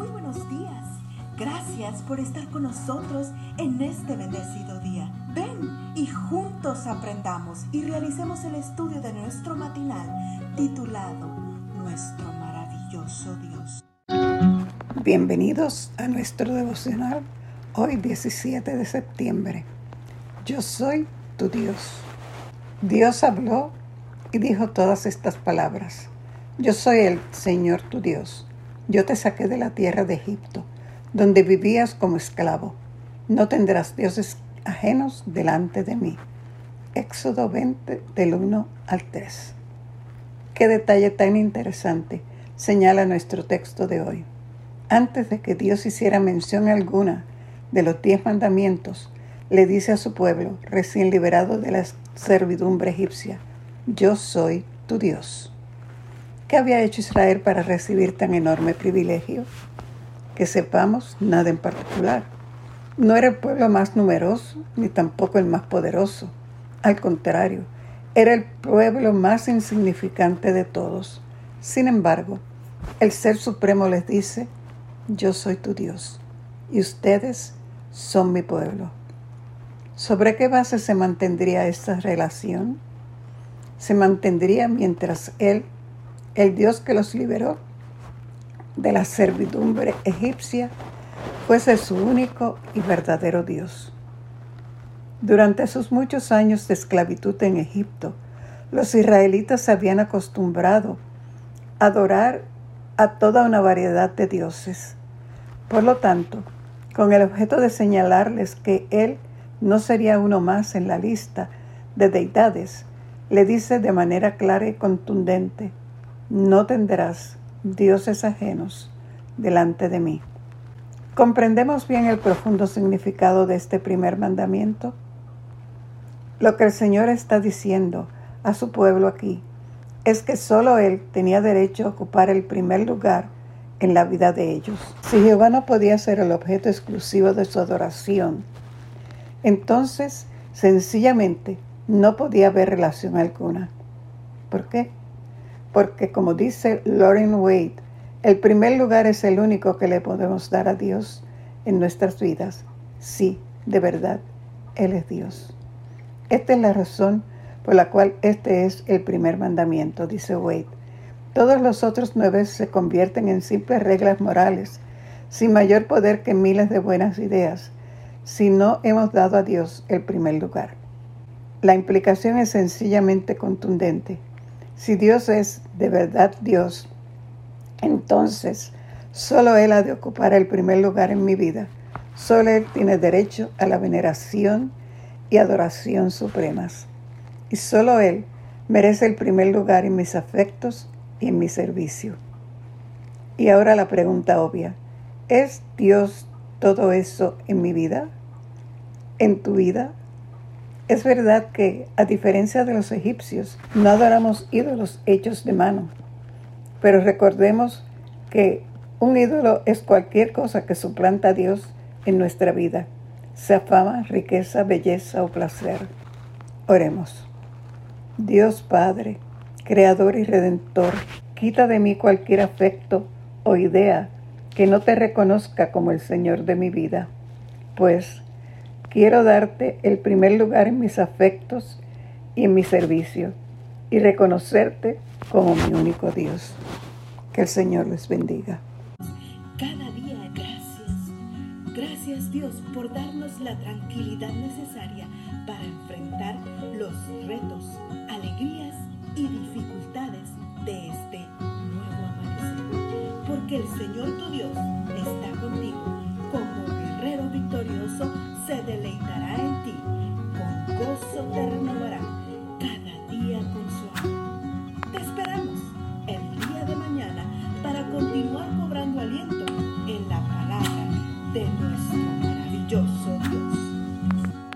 Muy buenos días. Gracias por estar con nosotros en este bendecido día. Ven y juntos aprendamos y realicemos el estudio de nuestro matinal titulado Nuestro maravilloso Dios. Bienvenidos a nuestro devocional hoy 17 de septiembre. Yo soy tu Dios. Dios habló y dijo todas estas palabras. Yo soy el Señor tu Dios. Yo te saqué de la tierra de Egipto, donde vivías como esclavo. No tendrás dioses ajenos delante de mí. Éxodo 20 del 1 al 3. Qué detalle tan interesante señala nuestro texto de hoy. Antes de que Dios hiciera mención alguna de los diez mandamientos, le dice a su pueblo, recién liberado de la servidumbre egipcia, yo soy tu Dios. ¿Qué había hecho Israel para recibir tan enorme privilegio? Que sepamos nada en particular. No era el pueblo más numeroso, ni tampoco el más poderoso. Al contrario, era el pueblo más insignificante de todos. Sin embargo, el Ser Supremo les dice, yo soy tu Dios y ustedes son mi pueblo. ¿Sobre qué base se mantendría esta relación? Se mantendría mientras Él el Dios que los liberó de la servidumbre egipcia, fuese su único y verdadero Dios. Durante sus muchos años de esclavitud en Egipto, los israelitas se habían acostumbrado a adorar a toda una variedad de dioses. Por lo tanto, con el objeto de señalarles que Él no sería uno más en la lista de deidades, le dice de manera clara y contundente, no tendrás dioses ajenos delante de mí. ¿Comprendemos bien el profundo significado de este primer mandamiento? Lo que el Señor está diciendo a su pueblo aquí es que solo Él tenía derecho a ocupar el primer lugar en la vida de ellos. Si Jehová no podía ser el objeto exclusivo de su adoración, entonces sencillamente no podía haber relación alguna. ¿Por qué? Porque como dice Lauren Wade, el primer lugar es el único que le podemos dar a Dios en nuestras vidas. Sí, de verdad, Él es Dios. Esta es la razón por la cual este es el primer mandamiento, dice Wade. Todos los otros nueve se convierten en simples reglas morales, sin mayor poder que miles de buenas ideas, si no hemos dado a Dios el primer lugar. La implicación es sencillamente contundente. Si Dios es de verdad Dios, entonces solo Él ha de ocupar el primer lugar en mi vida. Solo Él tiene derecho a la veneración y adoración supremas. Y solo Él merece el primer lugar en mis afectos y en mi servicio. Y ahora la pregunta obvia, ¿es Dios todo eso en mi vida? ¿En tu vida? Es verdad que, a diferencia de los egipcios, no adoramos ídolos hechos de mano, pero recordemos que un ídolo es cualquier cosa que suplanta a Dios en nuestra vida, sea fama, riqueza, belleza o placer. Oremos. Dios Padre, Creador y Redentor, quita de mí cualquier afecto o idea que no te reconozca como el Señor de mi vida, pues Quiero darte el primer lugar en mis afectos y en mi servicio y reconocerte como mi único Dios. Que el Señor les bendiga. Cada día gracias. Gracias Dios por darnos la tranquilidad necesaria para enfrentar los retos, alegrías y dificultades de este nuevo amanecer. Porque el Señor tu Dios delle itarenti, concorso per numerare.